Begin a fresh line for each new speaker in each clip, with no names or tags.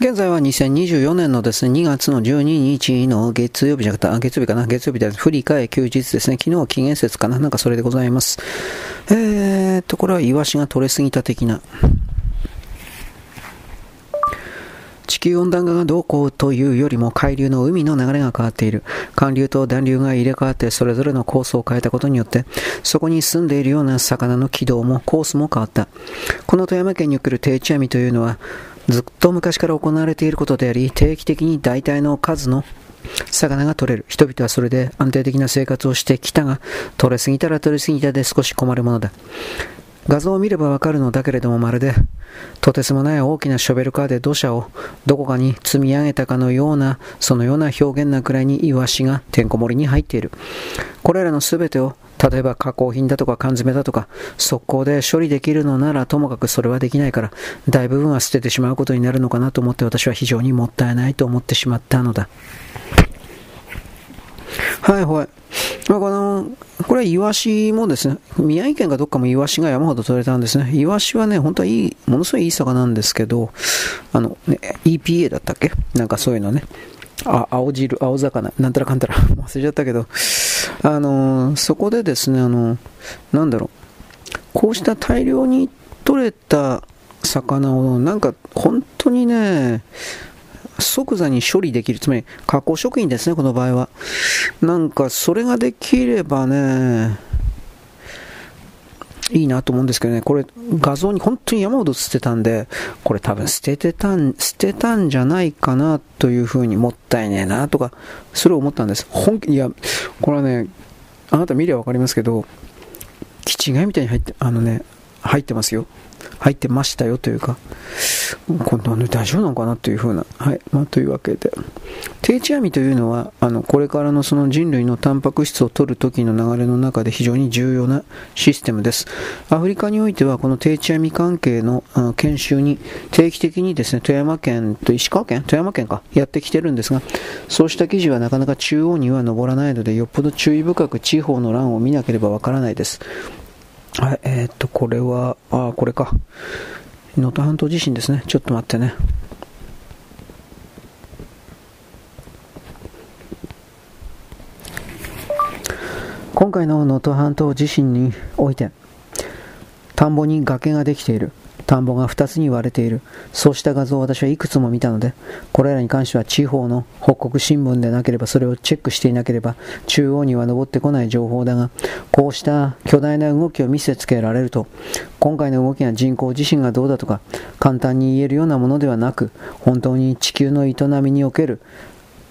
現在は2024年のですね、2月の12日の月曜日じゃなくて、月曜日かな月曜日で振り替え休日ですね。昨日は期限節かななんかそれでございます。えーと、これはイワシが取れすぎた的な。地球温暖化がどうこうというよりも海流の海の流れが変わっている。寒流と暖流が入れ替わってそれぞれのコースを変えたことによって、そこに住んでいるような魚の軌道もコースも変わった。この富山県における定置網というのは、ずっと昔から行われていることであり、定期的に大体の数の魚が取れる。人々はそれで安定的な生活をしてきたが、取れすぎたら取れすぎたで少し困るものだ。画像を見ればわかるのだけれどもまるで、とてつもない大きなショベルカーで土砂をどこかに積み上げたかのような、そのような表現なくらいにイワシがてんこ盛りに入っている。これらの全てを例えば加工品だとか缶詰だとか、速攻で処理できるのならともかくそれはできないから、大部分は捨ててしまうことになるのかなと思って私は非常にもったいないと思ってしまったのだ。はいはい。まあ、この、これはイワシもですね、宮城県かどっかもイワシが山ほど取れたんですね。イワシはね、本当はいい、ものすごいいい魚なんですけど、あの、ね、EPA だったっけ？なんかそういうのね。あ、青汁、青魚、なんたらかんたら、忘れちゃったけど、あの、そこでですね、あの、なんだろう、こうした大量に取れた魚を、なんか本当にね、即座に処理できる、つまり加工食品ですね、この場合は。なんかそれができればね、いいなと思うんですけどね、これ画像に本当に山ほど捨てたんで、これ多分捨ててたん、捨てたんじゃないかなというふうにもったいねえなとか、それを思ったんです。本気、いや、これはね、あなた見ればわかりますけど、気違いみたいに入って、あのね、入ってますよ。入ってましたよというか、こんな大丈夫なのかなというふうな、はい、まあ、というわけで、定置網というのは、あの、これからのその人類のタンパク質を取る時の流れの中で非常に重要なシステムです。アフリカにおいては、この定置網関係の研修に定期的にですね、富山県と石川県富山県か、やってきてるんですが、そうした記事はなかなか中央には上らないので、よっぽど注意深く地方の欄を見なければわからないです。はい、えー、っと、これは、あ、これか。能登半島地震ですね。ちょっと待ってね。今回の能登半島地震において、田んぼに崖ができている。田んぼが2つに割れている。そうした画像を私はいくつも見たので、これらに関しては地方の北国新聞でなければそれをチェックしていなければ中央には上ってこない情報だが、こうした巨大な動きを見せつけられると、今回の動きが人工地震がどうだとか、簡単に言えるようなものではなく、本当に地球の営みにおける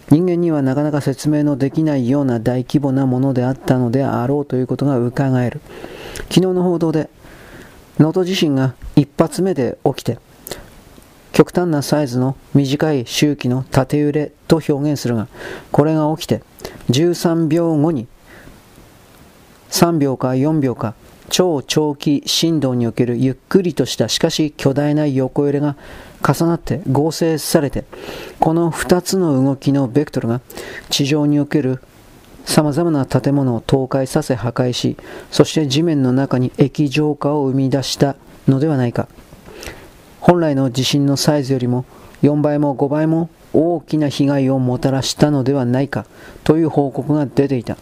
人間にはなかなか説明のできないような大規模なものであったのであろうということが伺える。昨日の報道で能登地震が一発目で起きて、極端なサイズの短い周期の縦揺れと表現するが、これが起きて13秒後に3秒か4秒か超長期振動におけるゆっくりとしたしかし巨大な横揺れが重なって合成されてこの2つの動きのベクトルが地上におけるさまざまな建物を倒壊させ破壊し、そして地面の中に液状化を生み出したのではないか。本来の地震のサイズよりも4倍も5倍も大きな被害をもたらしたのではないかという報告が出ていた。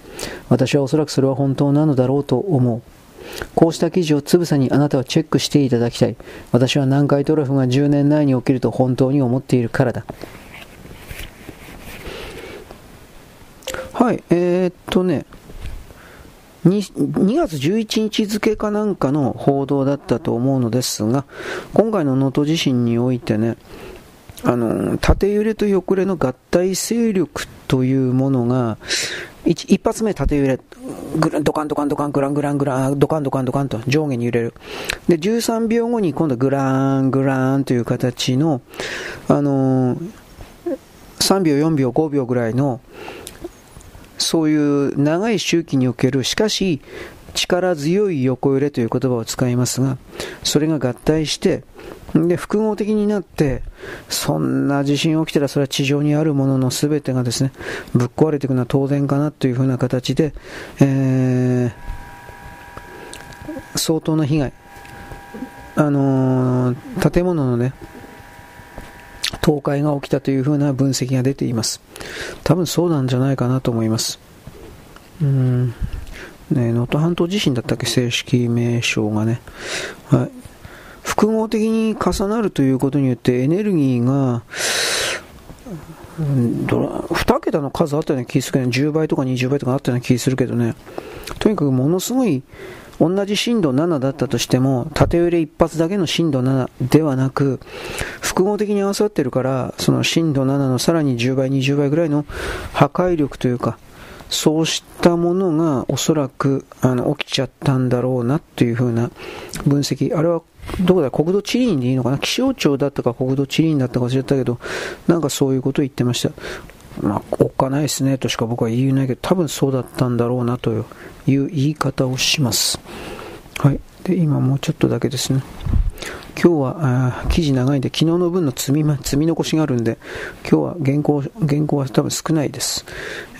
私はおそらくそれは本当なのだろうと思う。こうした記事をつぶさにあなたはチェックしていただきたい。私は南海トラフが10年内に起きると本当に思っているからだ。はい、えー、っとね2、月11日付かなんかの報道だったと思うのですが、今回の能登地震においてね、あの、縦揺れと横揺れの合体勢力というものが、一一発目縦揺れ、グランドカンドカンドカン、グラングラングラン、ドカンドカンドカンと上下に揺れる。で、13秒後に今度グラングランという形の、あの3秒、4秒、5秒ぐらいの、そういう長い周期における、しかし力強い横揺れという言葉を使いますが、それが合体して、で、複合的になって、そんな地震起きたらそれは地上にあるものの全てがですね、ぶっ壊れていくのは当然かなというふうな形で、えー、相当な被害、あのー、建物のね、倒壊が起きたというふうな分析が出ています。多分そうなんじゃないかなと思います。うん。ね、能登半島地震だったっけ、正式名称がね。はい。複合的に重なるということによってエネルギーが、2桁の数あったような気するけど、10倍とか20倍とかあったような気するけどね。とにかくものすごい同じ震度7だったとしても、縦揺れ一発だけの震度7ではなく、複合的に合わさってるから、その震度7のさらに10倍、20倍ぐらいの破壊力というか、そうしたものがおそらくあの起きちゃったんだろうなというふうな分析。あれはどこだ？国土地理院でいいのかな？気象庁だったか国土地理院だったか忘れたけど、なんかそういうことを言ってました。まあ、おっかないですねとしか僕は言えないけど、多分そうだったんだろうなという言い方をします。はい。で、今もうちょっとだけですね。今日はあ記事長いんで、昨日の分の積み積み残しがあるんで、今日は原稿原稿は多分少ないです。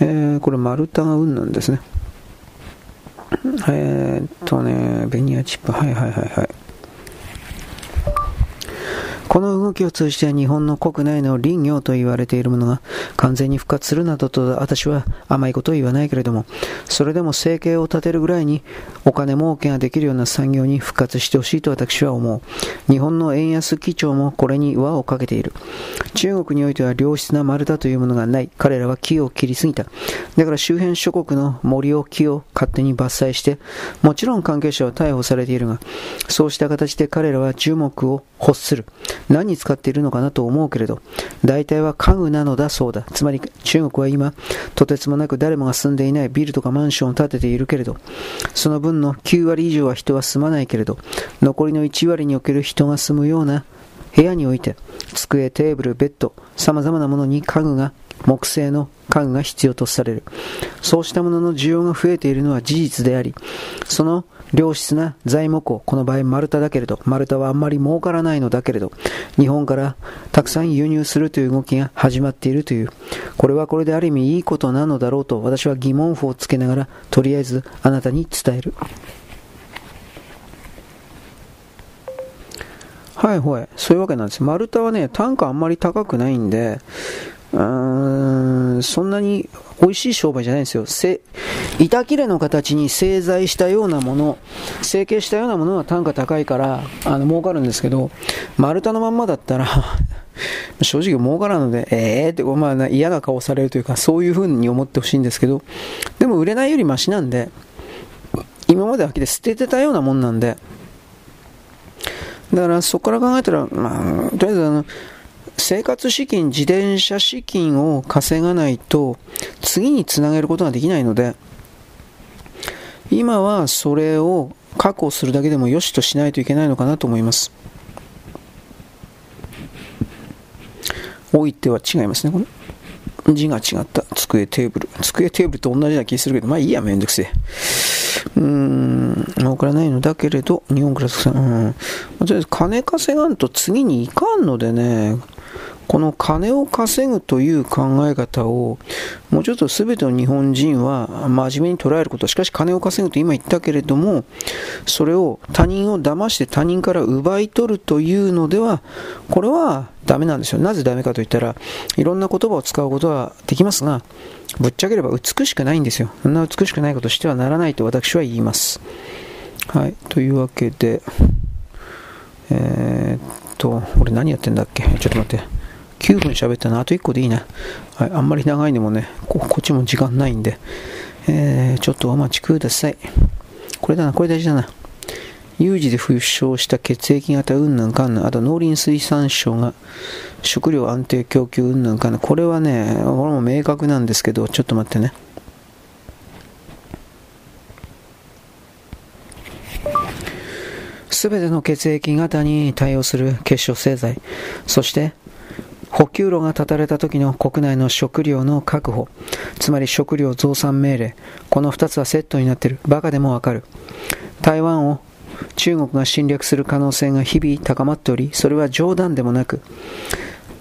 えー、これ丸太が運なんですね。えー、っとね、ベニヤチップ、はいはいはいはい。この動きを通じて日本の国内の林業と言われているものが完全に復活するなどと私は甘いことを言わないけれども、それでも生計を立てるぐらいにお金儲けができるような産業に復活してほしいと私は思う。日本の円安基調もこれに輪をかけている。中国においては良質な丸太というものがない。彼らは木を切りすぎた。だから周辺諸国の森を木を勝手に伐採して、もちろん関係者は逮捕されているが、そうした形で彼らは注目を欲する。何に使っているのかなと思うけれど、大体は家具なのだそうだ。つまり中国は今、とてつもなく誰もが住んでいないビルとかマンションを建てているけれど、その分の9割以上は人は住まないけれど、残りの1割における人が住むような部屋において、机、テーブル、ベッド、様々なものに家具が木製の家具が必要とされる。そうしたものの需要が増えているのは事実であり、その良質な材木を、この場合丸太だけれど、丸太はあんまり儲からないのだけれど、日本からたくさん輸入するという動きが始まっているという、これはこれである意味いいことなのだろうと私は疑問符をつけながら、とりあえずあなたに伝える。はいはい。そういうわけなんです。丸太はね、単価あんまり高くないんで、うーん、そんなに美味しい商売じゃないんですよ。せ板切れの形に製材したようなもの、成形したようなものは単価高いから、あの、儲かるんですけど、丸太のまんまだったら 正直儲からんので、ええー、って、まあ、嫌な顔されるというか、そういう風に思ってほしいんですけど、でも売れないよりマシなんで、今まで飽きて捨ててたようなもんなんで、だからそこから考えたら、まあ、とりあえずあの、生活資金、自転車資金を稼がないと、次につなげることができないので、今はそれを確保するだけでもよしとしないといけないのかなと思います。置いては違いますね、これ。字が違った。机、テーブル。机、テーブルと同じな気するけど、まあいいや、めんどくせえ。うーん、儲からないのだけれど、日本クラスさん、うん。とりあえず金稼がんと次に行かんのでね、この金を稼ぐという考え方を、もうちょっと全ての日本人は真面目に捉えること。しかし金を稼ぐと今言ったけれども、それを他人を騙して他人から奪い取るというのでは、これはダメなんですよ。なぜダメかといったら、いろんな言葉を使うことはできますが、ぶっちゃければ美しくないんですよ。そんな美しくないことしてはならないと私は言います。はい。というわけで、えー、っと、俺何やってんだっけ？ちょっと待って。9分喋ったな。あと1個でいいな。はい、あんまり長いのもねこ、こっちも時間ないんで、えー、ちょっとお待ちください。これだな、これ大事だな。有事で負傷した血液型うんぬんかんぬん、あと農林水産省が食料安定供給うんぬんかんぬん、これはね、これも明確なんですけど、ちょっと待ってね。すべての血液型に対応する結晶製剤、そして補給路が断たれた時の国内の食料の確保、つまり食料増産命令、この2つはセットになっている。バカでもわかる。台湾を中国が侵略する可能性が日々高まっており、それは冗談でもなく、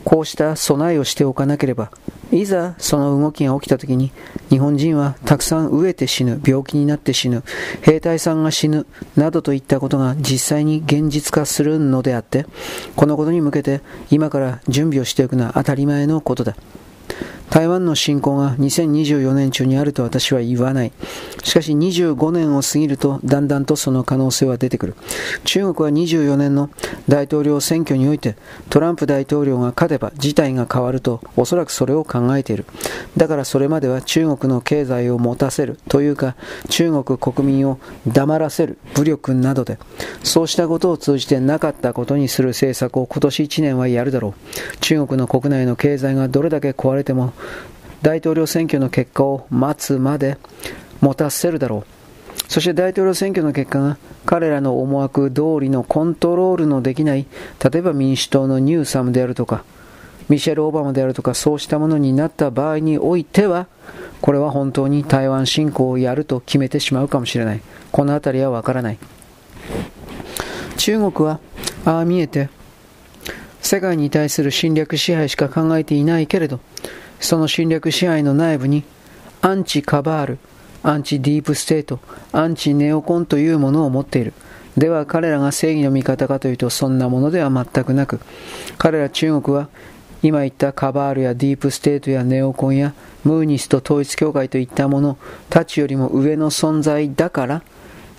こうした備えをしておかなければ、いざその動きが起きた時に、日本人はたくさん飢えて死ぬ、病気になって死ぬ、兵隊さんが死ぬ、などといったことが実際に現実化するのであって、このことに向けて今から準備をしておくのは当たり前のことだ。台湾の侵攻が2024年中にあると私は言わない。しかし25年を過ぎるとだんだんとその可能性は出てくる。中国は24年の大統領選挙においてトランプ大統領が勝てば事態が変わるとおそらくそれを考えている。だからそれまでは中国の経済を持たせるというか中国国民を黙らせる武力などでそうしたことを通じてなかったことにする政策を今年1年はやるだろう。中国の国内の経済がどれだけ壊れても大統領選挙の結果を待つまで持たせるだろう。そして大統領選挙の結果が彼らの思惑通りのコントロールのできない、例えば民主党のニューサムであるとか、ミシェル・オバマであるとか、そうしたものになった場合においては、これは本当に台湾侵攻をやると決めてしまうかもしれない。この辺りはわからない。中国は、ああ見えて、世界に対する侵略支配しか考えていないけれど、その侵略支配の内部にアンチカバール、アンチディープステート、アンチネオコンというものを持っている。では彼らが正義の味方かというとそんなものでは全くなく、彼ら中国は今言ったカバールやディープステートやネオコンやムーニスト統一教会といったものたちよりも上の存在だから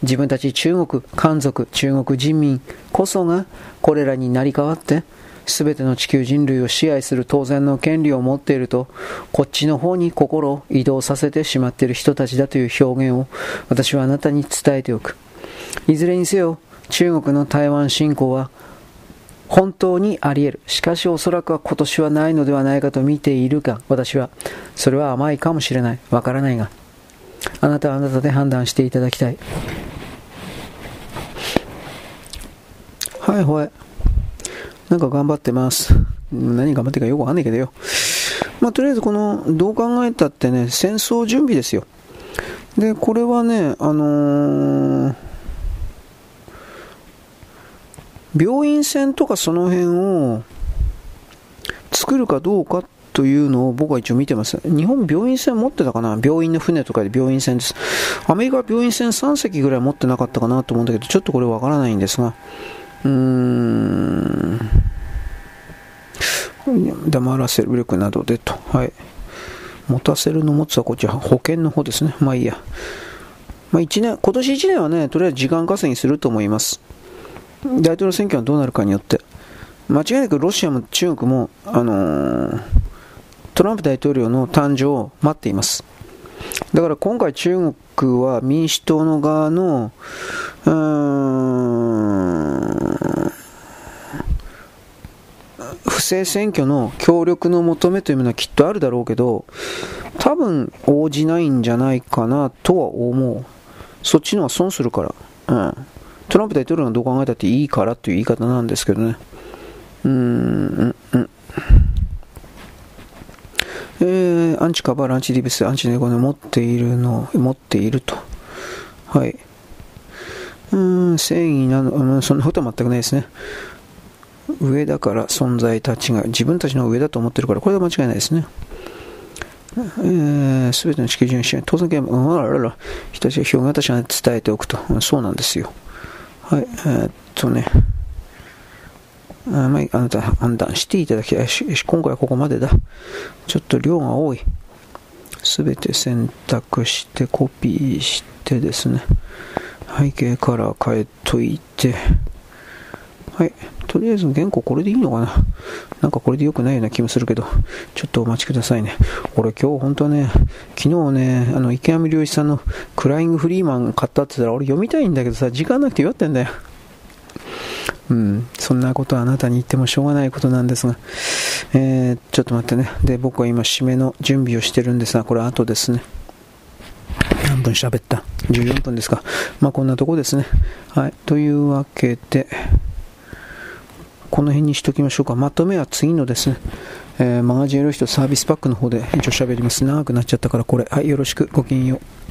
自分たち中国、漢族、中国人民こそがこれらになり代わって全ての地球人類を支配する当然の権利を持っていると、こっちの方に心を移動させてしまっている人たちだという表現を私はあなたに伝えておく。いずれにせよ、中国の台湾侵攻は本当にあり得る。しかしおそらくは今年はないのではないかと見ているが、私は、それは甘いかもしれない。わからないが。あなたはあなたで判断していただきたい。はいはい。なんか頑張ってます。何頑張ってるかよくわかんないけどよ。まあ、とりあえずこの、どう考えたってね、戦争準備ですよ。で、これはね、あのー、病院船とかその辺を作るかどうかというのを僕は一応見てます。日本病院船持ってたかな？病院の船とかで病院船です。アメリカは病院船3隻ぐらい持ってなかったかなと思うんだけど、ちょっとこれわからないんですが、うーん。黙らせる武力などでと、はい、持たせるの持つはこっち保険の方ですね。まあいいや、まあ、1年今年1年はねとりあえず時間稼ぎすると思います。大統領選挙はどうなるかによって。間違いなくロシアも中国も、あのー、トランプ大統領の誕生を待っています。だから今回中国は民主党の側のうーん不正選挙の協力の求めというものはきっとあるだろうけど多分応じないんじゃないかなとは思うそっちのは損するから、うん、トランプ大統領がどう考えたっていいからという言い方なんですけどねうーんうんえー、アンチカバー、アンチディブス、アンチネゴネ持っているの、持っていると。はい。うん、正義なの、うんそんなことは全くないですね。上だから存在たちが、自分たちの上だと思ってるから、これは間違いないですね。す、えー、ての地球人支援、当然ゲーム、あららら、人たちが表現た伝えておくと、そうなんですよ。はい、えー、っとね。あまあ、あなた判断していただきたいし、今回はここまでだ。ちょっと量が多い。すべて選択してコピーしてですね。背景から変えといて。はい。とりあえず原稿これでいいのかな？なんかこれで良くないような気もするけど、ちょっとお待ちくださいね。俺今日本当はね、昨日ね、あの池上良一さんのクライングフリーマン買ったって言ったら俺読みたいんだけどさ、時間なくて弱ってんだよ。うん、そんなことはあなたに言ってもしょうがないことなんですが、えー、ちょっと待ってね。で、僕は今、締めの準備をしてるんですが、これ後ですね。何分喋った ?14 分ですか。まあ、こんなとこですね。はい。というわけで、この辺にしときましょうか。まとめは次のですね、えー、マガジンエロ人サービスパックの方で一応喋ります。長くなっちゃったからこれ。はい、よろしく。ごきげんよう。